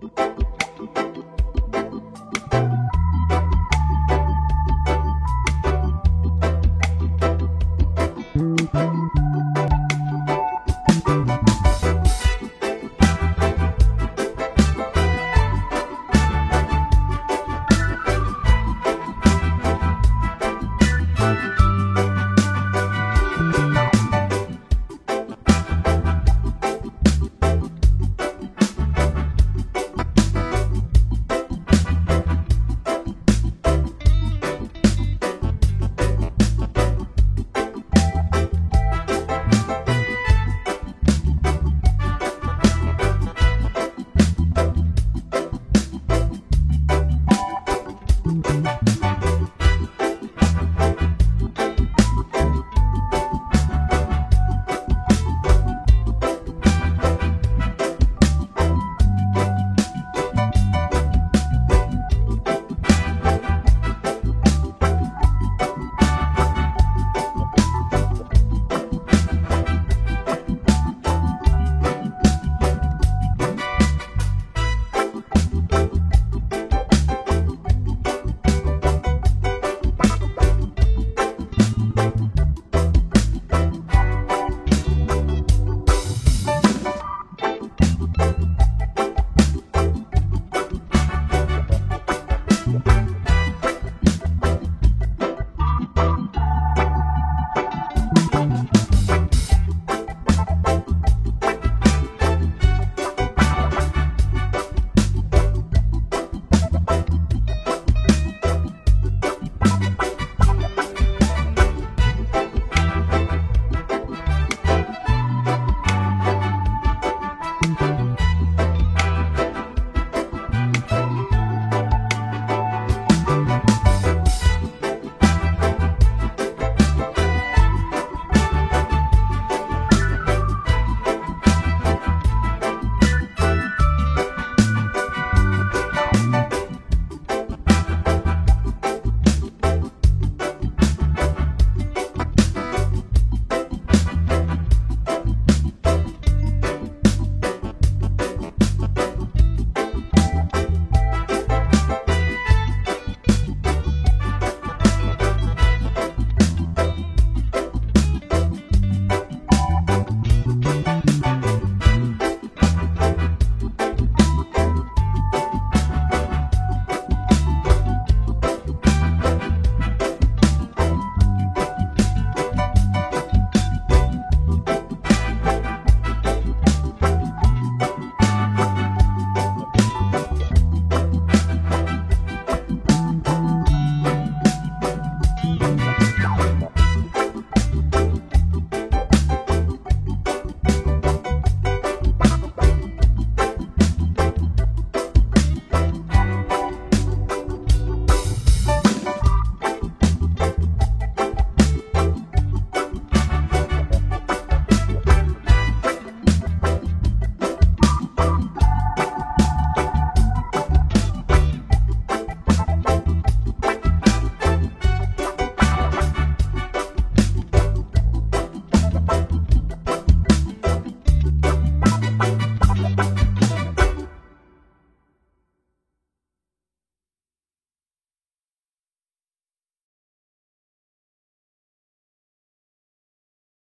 Bye. Bye.